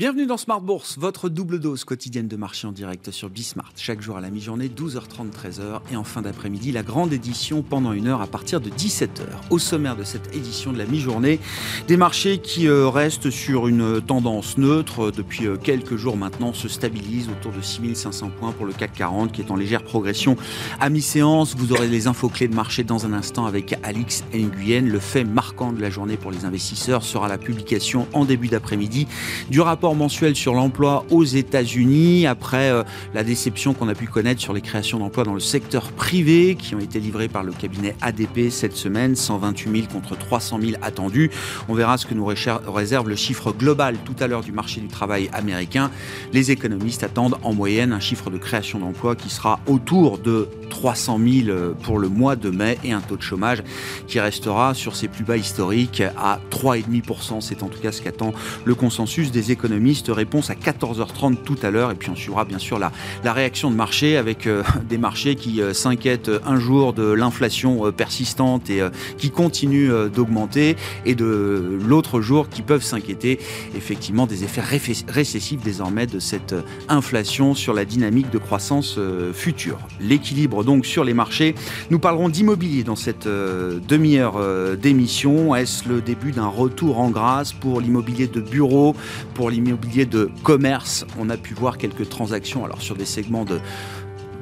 Bienvenue dans Smart Bourse, votre double dose quotidienne de marché en direct sur Bismart. Chaque jour à la mi-journée, 12h30, 13h. Et en fin d'après-midi, la grande édition pendant une heure à partir de 17h. Au sommaire de cette édition de la mi-journée, des marchés qui euh, restent sur une tendance neutre. Depuis euh, quelques jours maintenant, se stabilisent autour de 6500 points pour le CAC 40 qui est en légère progression à mi-séance. Vous aurez les infos clés de marché dans un instant avec Alix Nguyen. Le fait marquant de la journée pour les investisseurs sera la publication en début d'après-midi du rapport mensuel sur l'emploi aux États-Unis après euh, la déception qu'on a pu connaître sur les créations d'emplois dans le secteur privé qui ont été livrées par le cabinet ADP cette semaine, 128 000 contre 300 000 attendus. On verra ce que nous réserve le chiffre global tout à l'heure du marché du travail américain. Les économistes attendent en moyenne un chiffre de création d'emplois qui sera autour de 300 000 euh, pour le mois de mai et un taux de chômage qui restera sur ses plus bas historiques à 3,5%. C'est en tout cas ce qu'attend le consensus des économistes Réponse à 14h30 tout à l'heure. Et puis on suivra bien sûr la, la réaction de marché avec euh, des marchés qui euh, s'inquiètent un jour de l'inflation euh, persistante et qui continue d'augmenter et de l'autre jour qui peuvent s'inquiéter effectivement des effets récessifs désormais de cette inflation sur la dynamique de croissance future. L'équilibre donc sur les marchés. Nous parlerons d'immobilier dans cette demi-heure d'émission. Est-ce le début d'un retour en grâce pour l'immobilier de bureau, pour l'immobilier immobilier de commerce, on a pu voir quelques transactions alors sur des segments de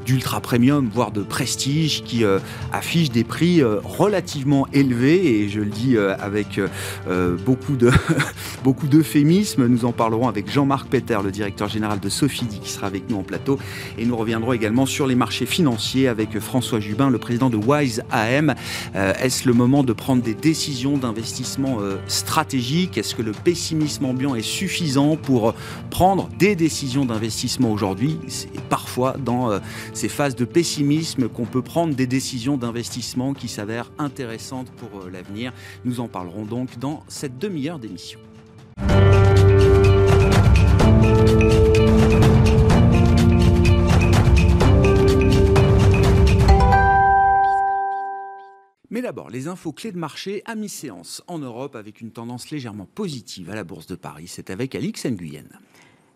d'ultra premium, voire de prestige, qui euh, affiche des prix euh, relativement élevés. Et je le dis euh, avec beaucoup de beaucoup d'euphémismes. Nous en parlerons avec Jean-Marc Peter, le directeur général de Sofidi, qui sera avec nous en plateau. Et nous reviendrons également sur les marchés financiers avec François Jubin, le président de Wise AM. Est-ce le moment de prendre des décisions d'investissement stratégiques? Est-ce que le pessimisme ambiant est suffisant pour prendre des décisions d'investissement aujourd'hui? Parfois dans ces phases de pessimisme qu'on peut prendre des décisions d'investissement qui s'avèrent intéressantes pour euh, l'avenir. Nous en parlerons donc dans cette demi-heure d'émission. Mais d'abord, les infos clés de marché à mi-séance en Europe avec une tendance légèrement positive à la Bourse de Paris. C'est avec Alix Nguyen.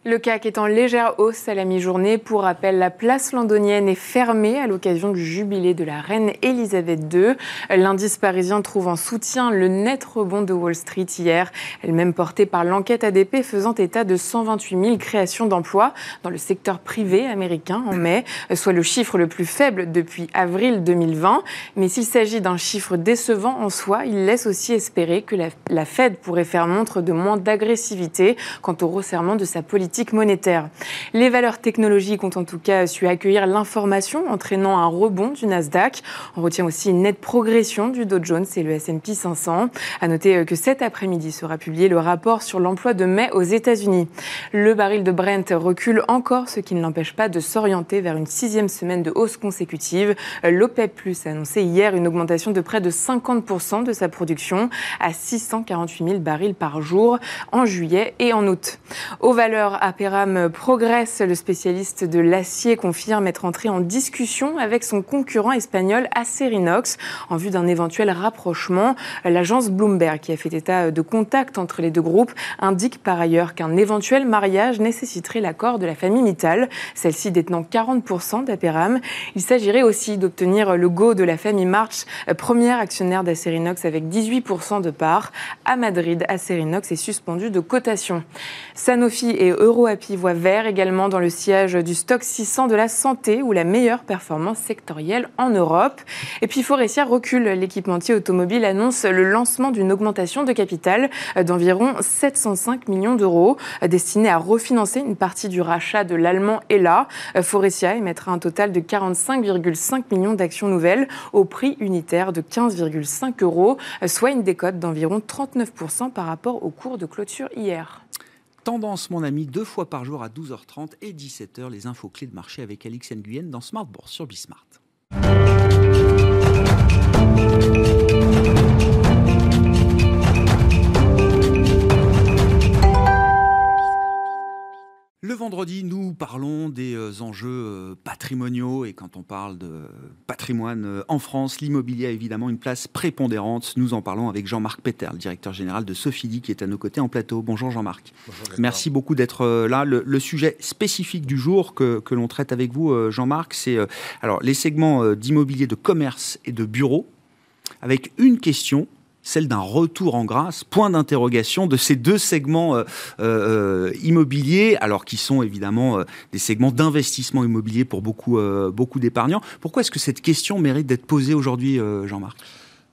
Le CAC est en légère hausse à la mi-journée. Pour rappel, la place londonienne est fermée à l'occasion du jubilé de la reine Elisabeth II. L'indice parisien trouve en soutien le net rebond de Wall Street hier, elle-même portée par l'enquête ADP faisant état de 128 000 créations d'emplois dans le secteur privé américain en mai, soit le chiffre le plus faible depuis avril 2020. Mais s'il s'agit d'un chiffre décevant en soi, il laisse aussi espérer que la, la Fed pourrait faire montre de moins d'agressivité quant au resserrement de sa politique monétaire. Les valeurs technologiques ont en tout cas su accueillir l'information, entraînant un rebond du Nasdaq. On retient aussi une nette progression du Dow Jones et le S&P 500. À noter euh, que cet après-midi sera publié le rapport sur l'emploi de mai aux États-Unis. Le baril de Brent recule encore, ce qui ne l'empêche pas de s'orienter vers une sixième semaine de hausse consécutive. L'OPEP Plus a annoncé hier une augmentation de près de 50% de sa production à 648 000 barils par jour en juillet et en août. Aux valeurs Aperam progresse. Le spécialiste de l'acier confirme être entré en discussion avec son concurrent espagnol Acerinox en vue d'un éventuel rapprochement. L'agence Bloomberg, qui a fait état de contact entre les deux groupes, indique par ailleurs qu'un éventuel mariage nécessiterait l'accord de la famille Mittal, celle-ci détenant 40% d'Aperam. Il s'agirait aussi d'obtenir le go de la famille March, première actionnaire d'Acerinox avec 18% de part. À Madrid, Acerinox est suspendu de cotation. Sanofi et EuroAPI voit vert également dans le siège du stock 600 de la santé ou la meilleure performance sectorielle en Europe. Et puis Forestia recule. L'équipementier automobile annonce le lancement d'une augmentation de capital d'environ 705 millions d'euros destinée à refinancer une partie du rachat de l'allemand ELA. Forestia émettra un total de 45,5 millions d'actions nouvelles au prix unitaire de 15,5 euros, soit une décote d'environ 39% par rapport au cours de clôture hier. Tendance, mon ami, deux fois par jour à 12h30 et 17h, les infos clés de marché avec Alix Nguyen dans Smart sur Bismart. Le vendredi, nous parlons des euh, enjeux euh, patrimoniaux et quand on parle de patrimoine euh, en France, l'immobilier a évidemment une place prépondérante. Nous en parlons avec Jean-Marc Peter, le directeur général de Sophidi, qui est à nos côtés en plateau. Bonjour Jean-Marc. Merci beaucoup d'être là. Le, sujet spécifique du jour que, que l'on traite avec vous, Jean-Marc, c'est alors les segments d'immobilier de commerce et de bureaux, avec une question celle d'un retour en grâce, point d'interrogation de ces deux segments euh, euh, immobiliers, alors qui sont évidemment euh, des segments d'investissement immobilier pour beaucoup, beaucoup d'épargnants. Pourquoi est-ce que cette question mérite d'être posée aujourd'hui, Jean-Marc?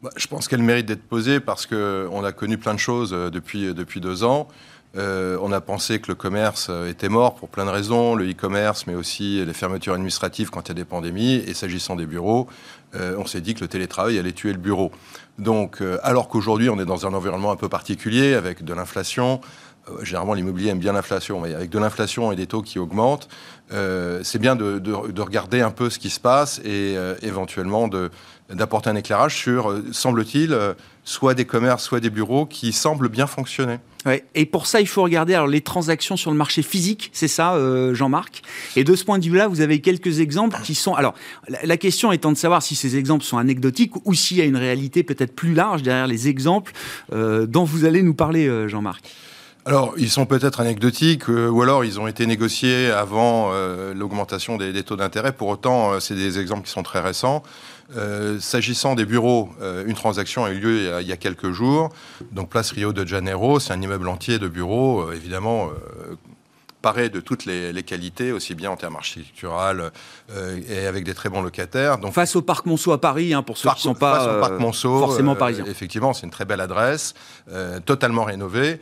Bah, Je pense qu'elle mérite d'être posée parce qu'on a connu plein de choses depuis, depuis deux ans. on a pensé que le commerce était mort pour plein de raisons, le e-commerce, mais aussi les fermetures administratives quand il y a des pandémies. Et s'agissant des bureaux, on s'est dit que le télétravail allait tuer le bureau. Donc, euh, alors qu'aujourd'hui, on est dans un environnement un peu particulier avec de l'inflation, euh, généralement l'immobilier aime bien l'inflation, mais avec de l'inflation et des taux qui augmentent, euh, c'est bien de, regarder un peu ce qui se passe et éventuellement d'apporter un éclairage sur, semble-t-il, soit des commerces, soit des bureaux qui semblent bien fonctionner. Et pour ça, il faut regarder alors, les transactions sur le marché physique, c'est ça, euh, Jean-Marc? Et de ce point de vue-là, vous avez quelques exemples qui sont. Alors, la, question étant de savoir si ces exemples sont anecdotiques ou s'il y a une réalité peut-être plus large derrière les exemples euh, dont vous allez nous parler, euh, Jean-Marc. Alors, ils sont peut-être anecdotiques, ou alors ils ont été négociés avant l'augmentation des, des, taux d'intérêt. Pour autant, c'est des exemples qui sont très récents. Euh, s'agissant des bureaux, euh, une transaction a eu lieu il y a, quelques jours. Donc, place Rio de Janeiro, c'est un immeuble entier de bureaux, euh, évidemment paraît de toutes les, qualités, aussi bien en termes architectural euh, et avec des très bons locataires. Donc, Face au Parc Monceau à Paris, hein, pour ceux qui ne sont pas face au Parc Monceau, forcément euh, parisiens. effectivement, c'est une très belle adresse, euh, totalement rénovée.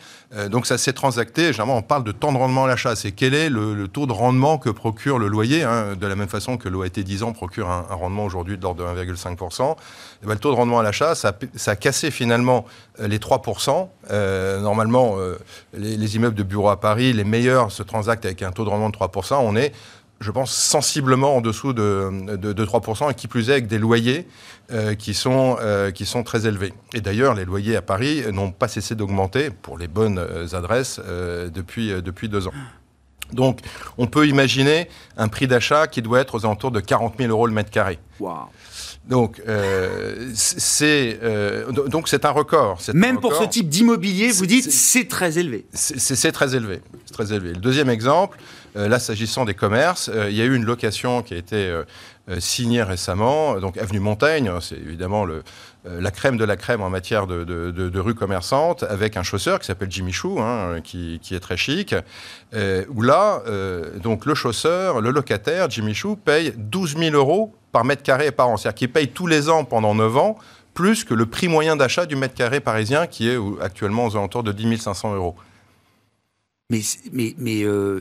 donc ça s'est transacté. Généralement, on parle de temps de rendement à l'achat. C'est quel est le, taux de rendement que procure le loyer, hein, de la même façon que l'OAT 10 ans procure un, rendement aujourd'hui de l'ordre de 1,5%. Eh ben, le taux de rendement à l'achat, ça, ça, a cassé finalement les 3%. normalement, les, les, immeubles de bureaux à Paris, les meilleurs se transacte avec un taux de rendement de 3%, on est, je pense, sensiblement en dessous de, de, 3%, et qui plus est avec des loyers euh, qui, sont, euh, qui sont très élevés. Et d'ailleurs, les loyers à Paris n'ont pas cessé d'augmenter, pour les bonnes euh, adresses, depuis, depuis deux ans. Donc, on peut imaginer un prix d'achat qui doit être aux alentours de 40 000 euros le mètre carré. Donc, euh, c'est euh, donc c'est un record. Même pour ce type d'immobilier, vous dites c'est très élevé. C'est très élevé. C'est très élevé. Le deuxième exemple, euh, là, s'agissant des commerces, il y a eu une location qui a été signée récemment, donc avenue Montaigne. C'est évidemment le, la crème de la crème en matière de, de, rue commerçante, avec un chausseur qui s'appelle Jimmy Chou, hein, qui, qui, est très chic. où là, donc le chausseur, le locataire, Jimmy Chou, paye 12 000 euros par mètre carré et par an. C'est-à-dire qu'il paye tous les ans pendant 9 ans plus que le prix moyen d'achat du mètre carré parisien qui est actuellement aux alentours de 10 500 euros. Mais, mais, euh,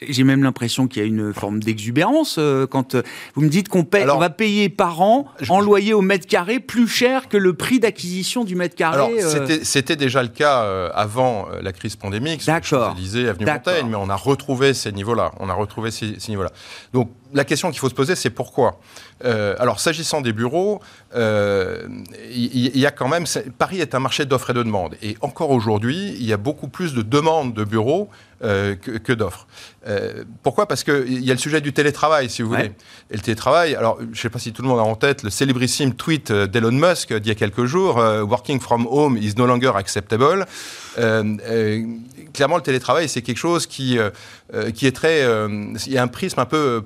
j'ai même l'impression qu'il y a une forme d'exubérance euh, quand euh, vous me dites qu'on paye, on va payer par an en loyer au mètre carré plus cher que le prix d'acquisition du mètre carré. Alors, c'était déjà le cas avant la crise pandémique. D'accord. Avenue Montaigne, mais on a retrouvé ces niveaux-là. On a retrouvé ces, ces niveaux-là. Donc la question qu'il faut se poser, c'est pourquoi euh, Alors, s'agissant des bureaux, il euh, y, a quand même. Paris est un marché d'offres et de demandes. Et encore aujourd'hui, il y a beaucoup plus de demandes de bureaux euh, que, d'offres. pourquoi? Parce qu'il y a le sujet du télétravail, si vous voulez. Et le télétravail, alors, je ne sais pas si tout le monde a en tête le célébrissime tweet d'Elon Musk d'il y a quelques jours Working from home is no longer acceptable. clairement, le télétravail, c'est quelque chose qui, qui est très. il y a un prisme un peu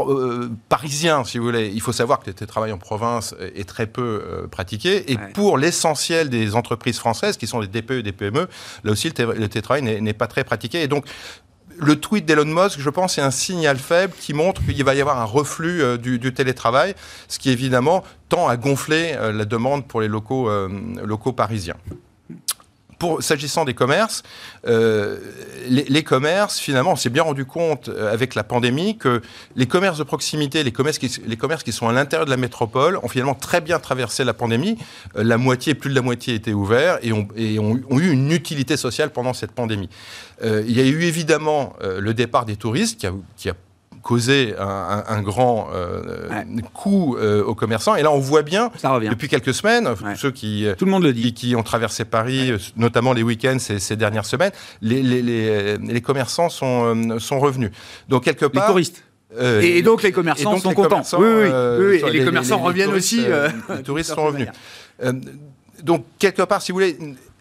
euh, parisien, si vous voulez. Il faut savoir que le télétravail en province est très peu euh, pratiqué. Et pour l'essentiel des entreprises françaises, qui sont des DPE et des PME, là aussi, le, télétravail n'est pas très pratiqué. Et donc, le tweet d'Elon Musk, je pense, est un signal faible qui montre qu'il va y avoir un reflux euh, du, télétravail, ce qui évidemment tend à gonfler la demande pour les locaux, locaux parisiens s'agissant des commerces, euh, les, commerces, finalement, on s'est bien rendu compte euh, avec la pandémie que les commerces de proximité, les commerces qui, sont à l'intérieur de la métropole, ont finalement très bien traversé la pandémie. Euh, la moitié, plus de la moitié étaient ouverts et ont, et ont, eu une utilité sociale pendant cette pandémie. il y a eu évidemment le départ des touristes causait un, grand coût aux commerçants. Et là, on voit bien, depuis quelques semaines, ceux qui, Tout le monde le dit. Qui, ont traversé Paris, notamment les week-ends ces, dernières semaines, les, les, commerçants sont, sont revenus. Donc, quelque part. Les touristes. et, donc les commerçants sont contents. Oui, oui, Et les, commerçants reviennent aussi. les touristes sont revenus. donc quelque part, si vous voulez,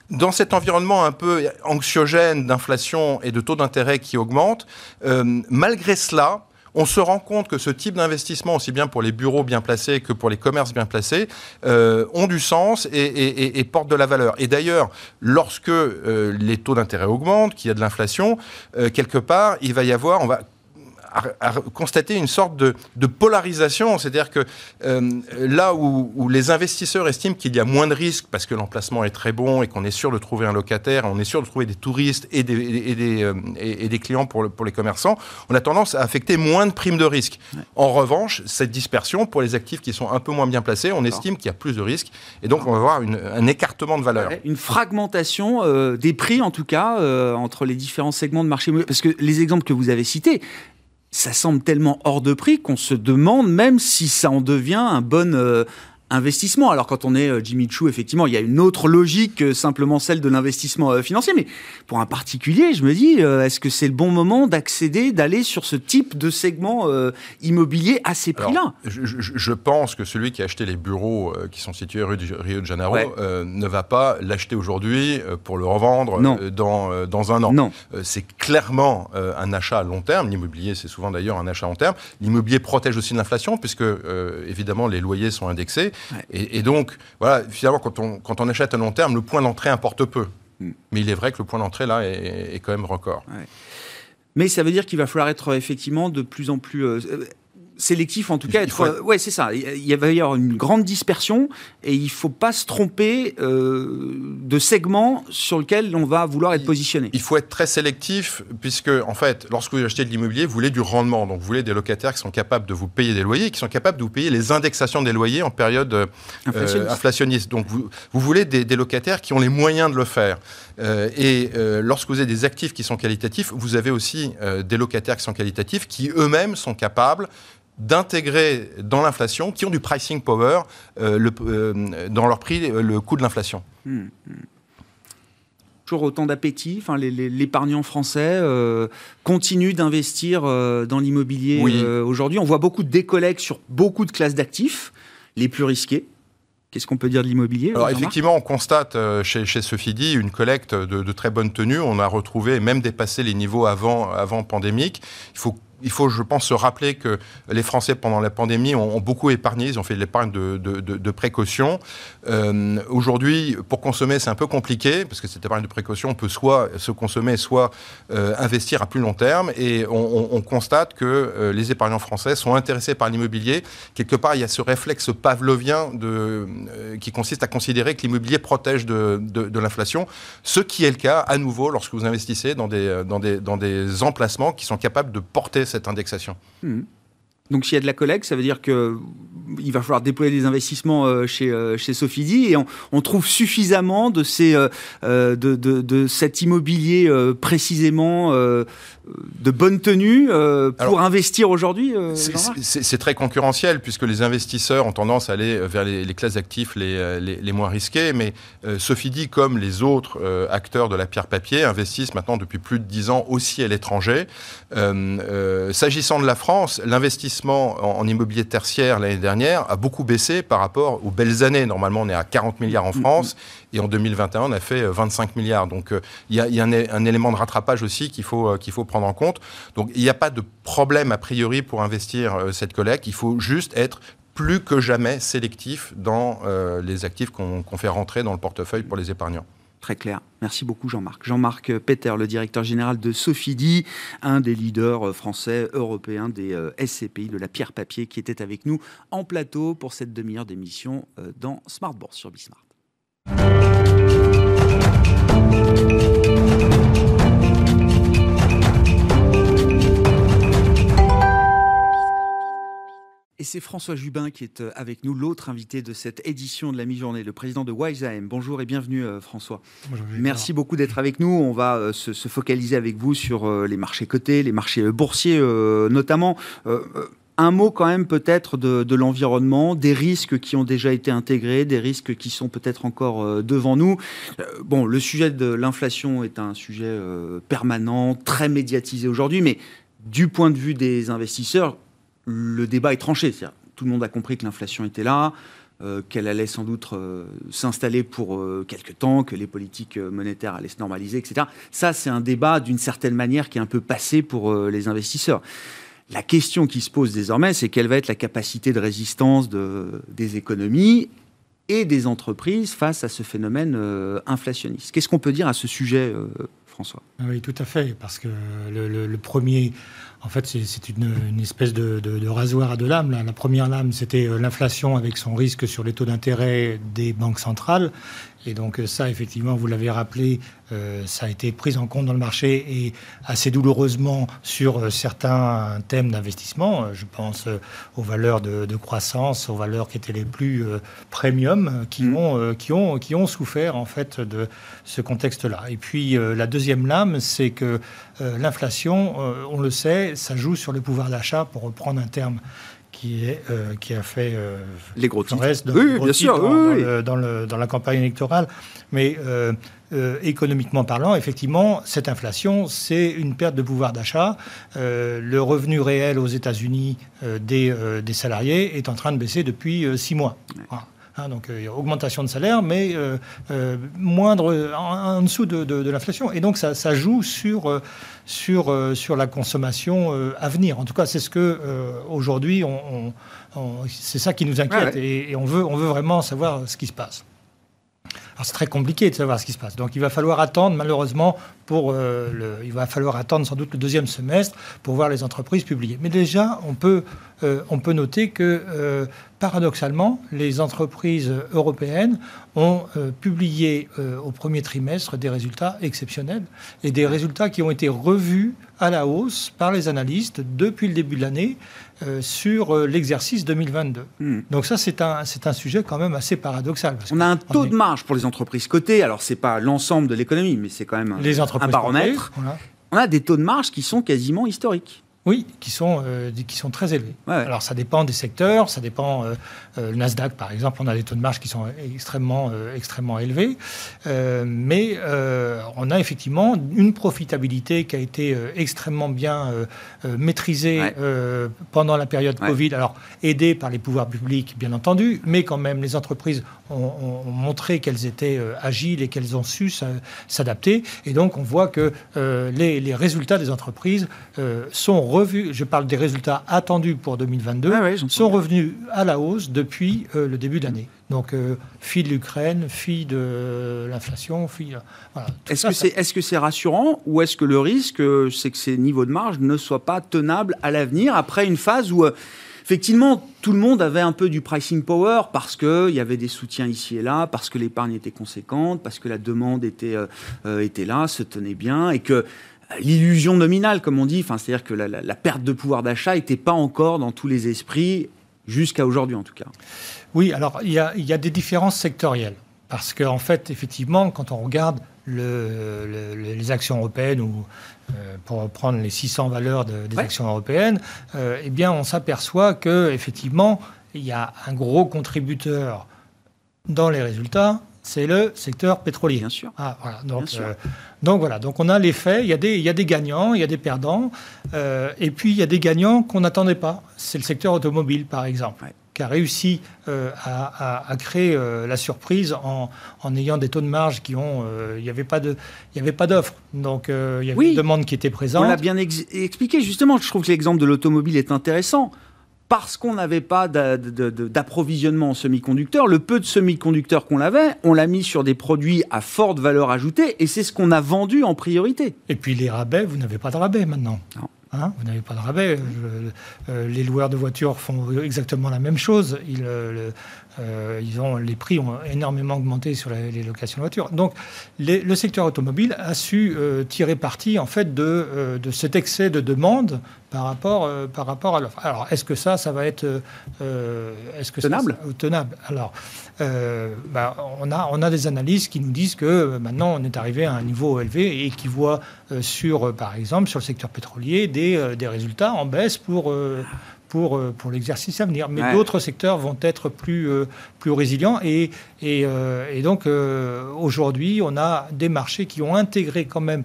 dans cet environnement un peu anxiogène d'inflation et de taux d'intérêt qui augmentent, euh, malgré cela, on se rend compte que ce type d'investissement, aussi bien pour les bureaux bien placés que pour les commerces bien placés, euh, ont du sens et, portent de la valeur. Et d'ailleurs, lorsque euh, les taux d'intérêt augmentent, qu'il y a de l'inflation, quelque part, il va y avoir, on va à, constater une sorte de, polarisation. C'est-à-dire que euh, là où, les investisseurs estiment qu'il y a moins de risques parce que l'emplacement est très bon et qu'on est sûr de trouver un locataire, on est sûr de trouver des touristes et des, et des, euh, et des clients pour, pour les commerçants, on a tendance à affecter moins de primes de risque. En revanche, cette dispersion, pour les actifs qui sont un peu moins bien placés, on estime qu'il y a plus de risques et donc on va avoir un écartement de valeur. Une fragmentation euh, des prix, en tout cas, entre les différents segments de marché Parce que les exemples que vous avez cités, ça semble tellement hors de prix qu'on se demande même si ça en devient un bon, euh, investissement. Alors quand on est euh, Jimmy Choo, effectivement, il y a une autre logique que simplement celle de l'investissement euh, financier. Mais pour un particulier, je me dis, euh, est-ce que c'est le bon moment d'accéder, d'aller sur ce type de segment immobilier à ces prix-là je, pense que celui qui a acheté les bureaux qui sont situés rue de Rio de Janeiro ne va pas l'acheter aujourd'hui pour le revendre dans, dans un an. Non. c'est clairement un achat à long terme. L'immobilier, c'est souvent d'ailleurs un achat à long terme. L'immobilier protège aussi de l'inflation puisque, évidemment, les loyers sont indexés. Et, donc, voilà, finalement, quand on, quand on achète à long terme, le point d'entrée importe peu. Mm. Mais il est vrai que le point d'entrée, là, est, quand même record. Mais ça veut dire qu'il va falloir être effectivement de plus en plus... Euh, sélectif en tout cas. Être, Ouais, c'est ça. Il va y avoir une grande dispersion et il faut pas se tromper euh, de segments sur lequel on va vouloir être positionné. Il faut être très sélectif puisque en fait, lorsque vous achetez de l'immobilier, vous voulez du rendement. Donc vous voulez des locataires qui sont capables de vous payer des loyers, qui sont capables de vous payer les indexations des loyers en période euh, inflationniste. Donc vous, vous voulez des, locataires qui ont les moyens de le faire. Euh, et lorsque vous avez des actifs qui sont qualitatifs, vous avez aussi des locataires qui sont qualitatifs, qui eux-mêmes sont capables d'intégrer dans l'inflation, qui ont du pricing power euh, le, euh, dans leur prix, le coût de l'inflation. Hmm, hmm. Toujours autant d'appétit. Enfin, l'épargnant français euh, continue d'investir dans l'immobilier aujourd'hui. On voit beaucoup de décollègues sur beaucoup de classes d'actifs, les plus risqués. Qu'est-ce qu'on peut dire de l'immobilier Alors effectivement, on constate chez, chez Sofidi une collecte de, de, très bonne tenue. On a retrouvé, même dépassé les niveaux avant, avant pandémique. Il faut il faut, je pense, se rappeler que les Français, pendant la pandémie, ont, beaucoup épargné. Ils ont fait de l'épargne de, précaution. Euh, aujourd'hui, pour consommer, c'est un peu compliqué, parce que cette épargne de précaution peut soit se consommer, soit euh, investir à plus long terme. Et on, constate que euh, les épargnants français sont intéressés par l'immobilier. Quelque part, il y a ce réflexe pavlovien qui consiste à considérer que l'immobilier protège de, l'inflation, ce qui est le cas, à nouveau, lorsque vous investissez dans des, dans des, dans des emplacements qui sont capables de porter cette indexation. Hmm. Donc s'il y a de la collecte, ça veut dire que il va falloir déployer des investissements euh, chez, euh, chez Sofidi et on, trouve suffisamment de, ces, euh, de, de, cet immobilier précisément de bonne tenue pour investir aujourd'hui C'est très concurrentiel puisque les investisseurs ont tendance à aller vers les, classes d'actifs les, les, moins risquées, mais Sofidi, comme les autres acteurs de la pierre papier, investissent maintenant depuis plus de 10 ans aussi à l'étranger. S'agissant de la France, l'investissement en, en immobilier tertiaire l'année dernière a beaucoup baissé par rapport aux belles années. Normalement, on est à 40 milliards en mm, France et en 2021, on a fait 25 euh, milliards. Donc, euh, il y a, un, élément de rattrapage aussi qu'il faut, euh, qu'il faut prendre en compte. Donc, il n'y a pas de problème a priori pour investir cette collecte. Il faut juste être plus que jamais sélectif dans les actifs qu'on fait rentrer dans le portefeuille pour les épargnants. Très clair. Merci beaucoup Jean-Marc. Jean-Marc Peter, le directeur général de Sofidi, un des leaders français, européens des euh, SCPI, de la pierre papier, qui était avec nous en plateau pour cette demi-heure d'émission euh, dans Smart Bourse sur Bismart. Et c'est François Jubin qui est euh, avec nous, l'autre invité de cette édition de la mi-journée, le président de WiseAM. Bonjour et bienvenue euh, François. Bonjour, Merci beaucoup d'être avec nous. On va euh, se, focaliser avec vous sur les marchés cotés, les marchés boursiers notamment. Un mot quand même peut-être de, l'environnement, des risques qui ont déjà été intégrés, des risques qui sont peut-être encore devant nous. bon, le sujet de l'inflation est un sujet permanent, très médiatisé aujourd'hui, mais du point de vue des investisseurs, le débat est tranché. Tout le monde a compris que l'inflation était là, euh, qu'elle allait sans doute euh, s'installer pour euh, quelques temps, que les politiques monétaires allaient se normaliser, etc. Ça, c'est un débat d'une certaine manière qui est un peu passé pour les investisseurs. La question qui se pose désormais, c'est quelle va être la capacité de résistance des économies et des entreprises face à ce phénomène inflationniste. Qu'est-ce qu'on peut dire à ce sujet, François? Oui, tout à fait, parce que le premier en fait, c'est une, espèce de, rasoir à deux lames. La première lame, c'était euh, l'inflation avec son risque sur les taux d'intérêt des banques centrales. Et donc euh, ça, effectivement, vous l'avez rappelé, euh, ça a été pris en compte dans le marché et assez douloureusement sur euh, certains thèmes d'investissement. Je pense aux valeurs de, croissance, aux valeurs qui étaient les plus premium, qui, mmh. ont, qui, ont, qui ont souffert en fait de ce contexte-là. Et puis la deuxième lame, c'est que l'inflation, on le sait, ça joue sur le pouvoir d'achat, pour reprendre un terme qui, est, euh, qui a fait euh, les gros titres. Reste oui, bien sûr, dans, le, dans, la campagne électorale. Mais euh, économiquement parlant, effectivement, cette inflation, c'est une perte de pouvoir d'achat. le revenu réel aux États-Unis des, des, salariés est en train de baisser depuis six mois. Hein, donc il y a augmentation de salaire, mais moindre en, dessous de, de, l'inflation. Et donc ça, ça joue sur sur, euh, sur la consommation euh, à venir. En tout cas, c'est ce que euh, aujourd'hui, on, c'est ça qui nous inquiète et, et, on, veut, on veut vraiment savoir ce qui se passe. Alors c'est très compliqué de savoir ce qui se passe. Donc il va falloir attendre, malheureusement, pour le, il va falloir attendre sans doute le deuxième semestre pour voir les entreprises publier. Mais déjà, on peut, on peut noter que paradoxalement, les entreprises européennes ont euh, publié euh, au premier trimestre des résultats exceptionnels et des résultats qui ont été revus à la hausse par les analystes depuis le début de l'année euh, sur l'exercice 2022. Hmm. Donc ça, c'est un, sujet quand même assez paradoxal. on a un taux de marge pour les entreprises cotées. Alors, ce n'est pas l'ensemble de l'économie, mais c'est quand même un, les un baromètre. On a des taux de marge qui sont quasiment historiques. Oui, qui sont, euh, qui sont très élevés. Alors ça dépend des secteurs, ça dépend. Euh, euh, le Nasdaq, par exemple, on a des taux de marge qui sont extrêmement, extrêmement élevés, mais on a effectivement une profitabilité qui a été extrêmement bien maîtrisée pendant la période Covid. Alors aidée par les pouvoirs publics, bien entendu, mais quand même les entreprises ont, montré qu'elles étaient agiles et qu'elles ont su s'adapter. Et donc on voit que les, les, résultats des entreprises sont je parle des résultats attendus pour 2022, ah sont revenus à la hausse depuis euh, le début d'année. Donc, euh, fille de l'Ukraine, fille de l'inflation, fille. est-ce, que c'est, est-ce que c'est rassurant ou est-ce que le risque, euh, c'est que ces niveaux de marge ne soient pas tenables à l'avenir après une phase où. Effectivement, tout le monde avait un peu du pricing power parce qu'il y avait des soutiens ici et là, parce que l'épargne était conséquente, parce que la demande était, était là, se tenait bien, et que l'illusion nominale, comme on dit, enfin, c'est-à-dire que la, perte de pouvoir d'achat n'était pas encore dans tous les esprits, jusqu'à aujourd'hui en tout cas. Oui, alors il y a, des différences sectorielles. Parce qu'en fait, effectivement, quand on regarde les actions européennes, ou euh, pour prendre les 600 valeurs des actions européennes, euh, eh bien, on s'aperçoit qu'effectivement, il y a un gros contributeur dans les résultats, c'est le secteur pétrolier. Bien sûr. Ah, donc, euh, donc, voilà, donc on a les faits, il y a des, il y a des gagnants, il y a des perdants, euh, et puis il y a des gagnants qu'on n'attendait pas. C'est le secteur automobile, par exemple. qui a réussi euh, à, créer la surprise en, ayant des taux de marge qui ont... il n'y avait pas d'offres. Donc il y avait une demande qui était présente. On l'a bien expliqué, justement. Je trouve que l'exemple de l'automobile est intéressant parce qu'on n'avait pas d'approvisionnement en semi-conducteurs, le peu de semi-conducteurs qu'on avait, on l'a mis sur des produits à forte valeur ajoutée et c'est ce qu'on a vendu en priorité. Et puis les rabais, vous n'avez pas de rabais maintenant. Hein, vous n'avez pas de rabais. les loueurs de voitures font exactement la même chose. Ils, ils ont, les prix ont énormément augmenté sur les, locations de voitures. Donc, le secteur automobile a su tirer parti en fait de, de cet excès de demande par rapport, par rapport à l'offre. Alors, est-ce que ça, ça va être est-ce que tenable Tenable? Alors, bah, on, a, on a des analyses qui nous disent que maintenant, on est arrivé à un niveau élevé et qui voient sur, par exemple, sur le secteur pétrolier, des, des résultats en baisse pour pour, pour l'exercice à venir. Mais d'autres secteurs vont être plus, plus résilients. Et, et, et donc, aujourd'hui, on a des marchés qui ont intégré quand même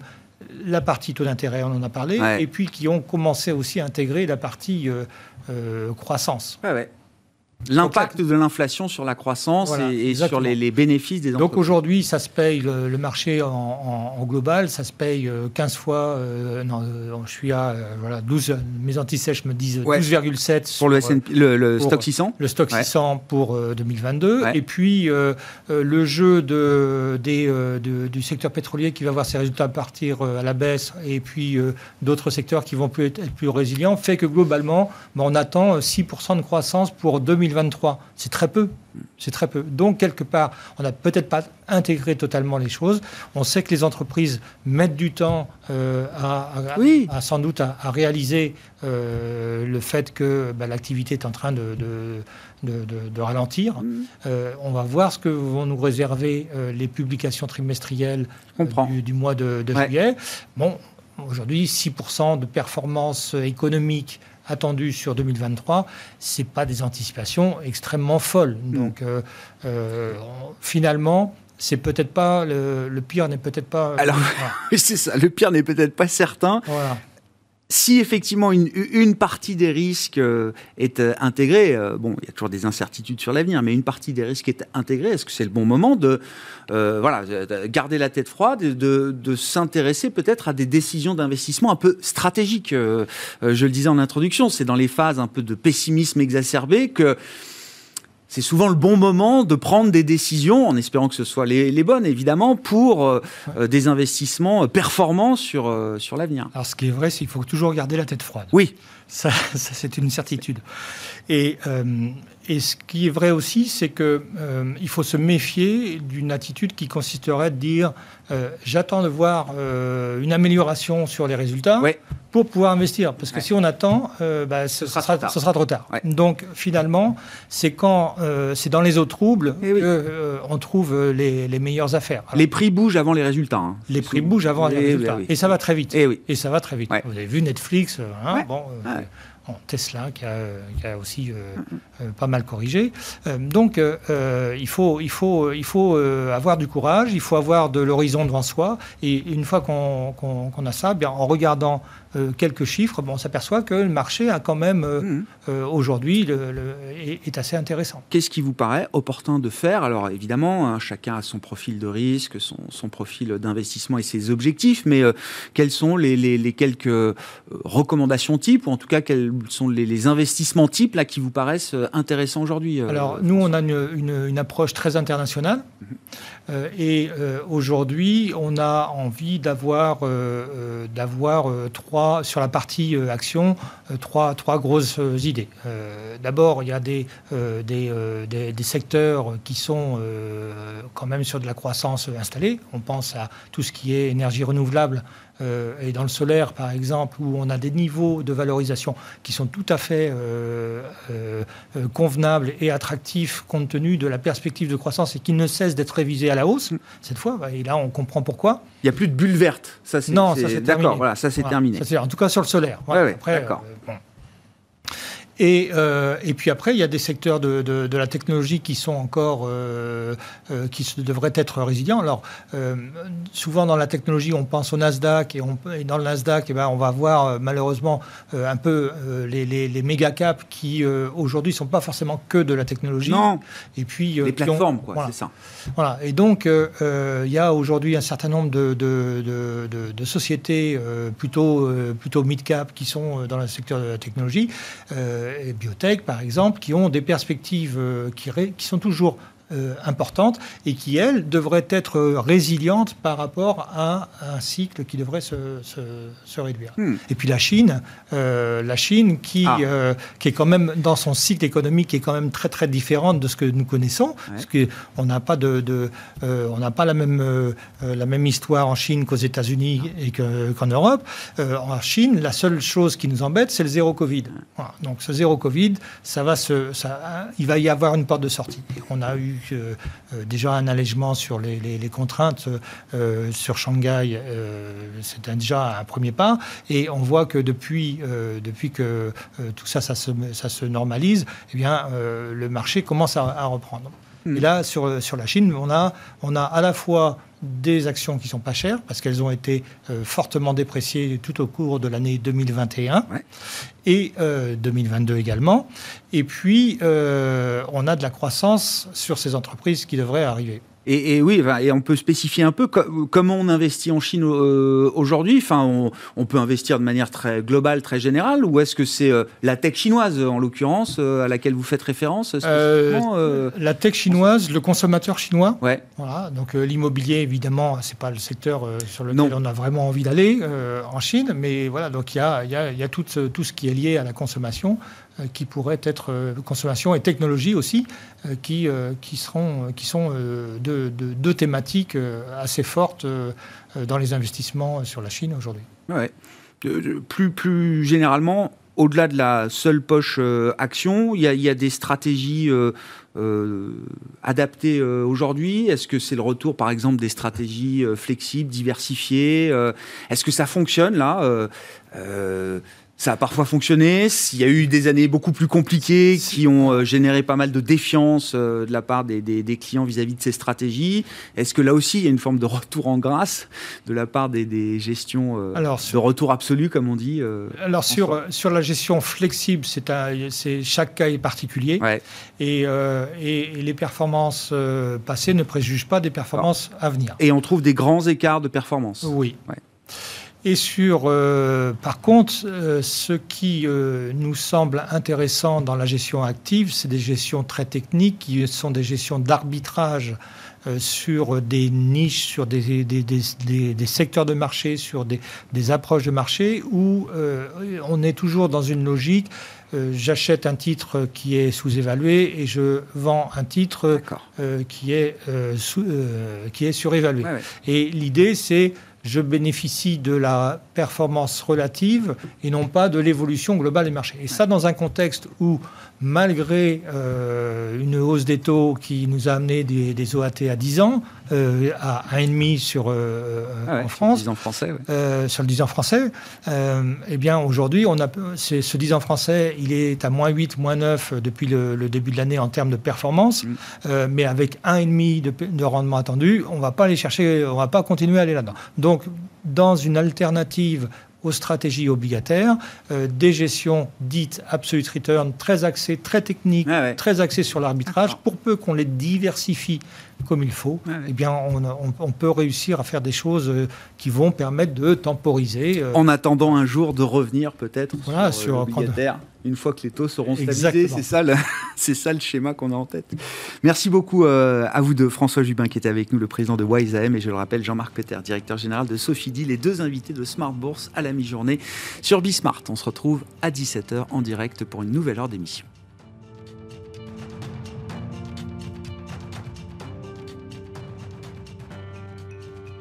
la partie taux d'intérêt, on en a parlé, et puis qui ont commencé aussi à intégrer la partie euh, euh, croissance. Ouais, L'impact de l'inflation sur la croissance et, sur les, bénéfices des entreprises. Donc aujourd'hui, ça se paye, le, marché en, global, ça se paye 15 euh, fois, euh, non, euh, je suis à voilà, 12, mes antisèches me disent 12,7 pour le, le, stock 600 Le stock 600 pour 2022. Et puis le jeu de, des, du secteur pétrolier qui va voir ses résultats partir à la baisse et puis d'autres secteurs qui vont plus être plus résilients fait que globalement, ben, on attend 6% de croissance pour 2022. 2023. C'est très peu. C'est très peu. Donc, quelque part, on n'a peut-être pas intégré totalement les choses. On sait que les entreprises mettent du temps euh, à, sans doute à, réaliser euh, le fait que bah, l'activité est en train de, de, ralentir. Mm. Euh, on va voir ce que vont nous réserver les publications trimestrielles du, du, mois de, juillet. Bon, aujourd'hui, 6% de performance économique attendu sur 2023, c'est pas des anticipations extrêmement folles. Mm. Donc euh, euh, finalement, c'est peut-être pas le, pire n'est peut-être pas. Alors c'est ça, le pire n'est peut-être pas certain. Voilà si effectivement une, partie des risques euh, est euh, intégrée, euh, bon, il y a toujours des incertitudes sur l'avenir, mais une partie des risques est intégrée, est-ce que c'est le bon moment de voilà, garder la tête froide, de, de s'intéresser peut-être à des décisions d'investissement un peu stratégiques Je le disais en introduction, c'est dans les phases un peu de pessimisme exacerbé que c'est souvent le bon moment de prendre des décisions, en espérant que ce soit les, bonnes, évidemment, pour euh, euh, des investissements performants sur, euh, sur l'avenir. Alors, ce qui est vrai, c'est qu'il faut toujours garder la tête froide. Oui. Ça, c'est une certitude. Et, et, ce qui est vrai aussi, c'est qu'il il faut se méfier d'une attitude qui consisterait de dire j'attends de voir une amélioration sur les résultats. Pour pouvoir investir. Parce que si on attend, euh, bah, ce, sera, trop tard. Donc finalement, c'est quand euh, c'est dans les eaux troubles eh qu'on euh, trouve les, meilleures affaires. les prix bougent avant les résultats. Hein. Les prix bougent avant les eh résultats. Et ça va très vite. Eh Et ça va très vite. Vous avez vu Netflix, hein, bon, Tesla qui a, aussi pas mal corrigé. donc il, faut, il, faut, il faut avoir du courage, il faut avoir de l'horizon devant soi. Et une fois qu'on a ça, bien, en regardant euh, quelques chiffres, bon, on s'aperçoit que le marché a quand même euh, mmh. euh, aujourd'hui est, assez intéressant. Qu'est-ce qui vous paraît opportun de faire? Alors évidemment, hein, chacun a son profil de risque, son, profil d'investissement et ses objectifs, mais quelles sont les, quelques recommandations types, ou en tout cas quels sont les, investissements types là, qui vous paraissent intéressants aujourd'hui Alors nous, on a une, approche très internationale. Mmh. Euh, et euh, aujourd'hui, on a envie d'avoir euh, trois sur la partie action trois trois grosses idées. D'abord, il y a des, secteurs qui sont quand même sur de la croissance installée. On pense à tout ce qui est énergie renouvelable euh, et dans le solaire, par exemple, où on a des niveaux de valorisation qui sont tout à fait euh, euh, convenables et attractifs compte tenu de la perspective de croissance et qui ne cessent d'être révisés à la hausse, cette fois, et là on comprend pourquoi. Il n'y a plus de bulle verte, ça c'est Non, ça c'est D'accord, voilà, ça c'est terminé. en tout cas sur le solaire. d'accord. Et, euh, et, puis après, il y a des secteurs de, de, de la technologie qui sont encore, euh, euh, qui devraient être résilients. Alors, souvent dans la technologie, on pense au Nasdaq et, on, et dans le Nasdaq, eh ben, on va voir malheureusement un peu les, les, les méga caps qui aujourd'hui sont pas forcément que de la technologie. Non. Et puis les plateformes, quoi, c'est ça. Voilà. Et donc, il y a aujourd'hui un certain nombre de, de sociétés plutôt plutôt mid cap qui sont dans le secteur de la technologie. Euh, et biotech, par exemple, qui ont des perspectives euh, qui, qui sont toujours importante et qui, elle, devrait être résiliente par rapport à un cycle qui devrait se, se, réduire. Hmm. Et puis la Chine, la Chine qui, ah. qui est quand même dans son cycle économique qui est quand même très très différente de ce que nous connaissons, parce qu'on n'a pas de, on n'a pas la même la même histoire en Chine qu'aux États-Unis et qu'en Europe. en Chine, la seule chose qui nous embête, c'est le zéro Covid. Donc ce zéro Covid, ça va se, ça, il va y avoir une porte de sortie. On a eu euh, euh, déjà un allègement sur les, contraintes euh, sur Shanghai, c'était déjà un premier pas, et on voit que depuis, que tout ça, ça se, normalise, eh bien, le marché commence à reprendre. Et là, sur, sur la Chine, on a, on a à la fois des actions qui sont pas chères parce qu'elles ont été euh, fortement dépréciées tout au cours de l'année 2021 et 2022 euh, également. Et puis, euh, on a de la croissance sur ces entreprises qui devraient arriver. Et, oui, et on peut spécifier un peu comment on investit en Chine euh, aujourd'hui. Enfin, on, peut investir de manière très globale, très générale, ou est-ce que c'est euh, la tech chinoise, en l'occurrence, euh, à laquelle vous faites référence La tech chinoise, le consommateur chinois. Ouais. Voilà. Donc l'immobilier, évidemment, c'est pas le secteur sur lequel on a vraiment envie d'aller en Chine, mais voilà. Donc il y a, y a, y a tout, tout, ce qui est lié à la consommation. Euh, qui pourraient être euh, consommation et technologie aussi, euh, qui, qui, seront, qui sont deux, deux, thématiques assez fortes dans les investissements sur la Chine aujourd'hui. Ouais. Plus, plus généralement, au-delà de la seule poche action, il y, a, il y, a, des stratégies adaptées aujourd'hui Est-ce que c'est le retour, par exemple, des stratégies flexibles, diversifiées Est-ce que ça fonctionne là ça a parfois fonctionné. Il y a eu des années beaucoup plus compliquées qui ont euh, généré pas mal de défiance euh, de la part des, clients vis-à-vis de ces stratégies. Est-ce que là aussi, il y a une forme de retour en grâce de la part des, gestions euh, alors, de retour absolu, comme on dit Alors, sur, sur la gestion flexible, c'est chaque cas est particulier. Et, et, les performances passées ne préjugent pas des performances à venir. Et on trouve des grands écarts de performance. Oui. Et sur, euh, par contre, euh, ce qui euh, nous semble intéressant dans la gestion active, c'est des gestions très techniques, qui sont des gestions d'arbitrage sur des niches, sur des, des, des, des, secteurs de marché, sur des, approches de marché, où on est toujours dans une logique. J'achète un titre qui est sous-évalué et je vends un titre qui, est, sous, qui est surévalué. Et l'idée, c'est je bénéficie de la performance relative et non pas de l'évolution globale des marchés. Et ça, dans un contexte où malgré euh, une hausse des taux qui nous a amené des, OAT à 10 ans, euh, à 1,5 sur, euh, ah en France, sur le 10 ans français, sur le 10 ans français, eh bien aujourd'hui, on a, ce 10 ans français, il est à moins 8, moins 9 depuis le, début de l'année en termes de performance, mm. mais avec 1,5 de, de rendement attendu, on ne va pas aller chercher, on va pas continuer à aller là-dedans. Donc, dans une alternative aux stratégies obligataires, euh, des gestions dites absolute return, très axées, très techniques, ah très axées sur l'arbitrage, pour peu qu'on les diversifie comme il faut, ah eh bien, on, peut réussir à faire des choses euh, qui vont permettre de temporiser. Euh, en attendant un jour de revenir peut-être sur, sur l'obligataire une fois que les taux seront stabilisés. C'est ça, le, c'est ça le schéma qu'on a en tête. Merci beaucoup euh, à vous deux, François Jubin qui était avec nous, le président de WiseAM, et je le rappelle, Jean-Marc Peter, directeur général de Sophie les deux invités de Smart Bourse à la mi-journée sur Bismart. On se retrouve à 17h en direct pour une nouvelle heure d'émission.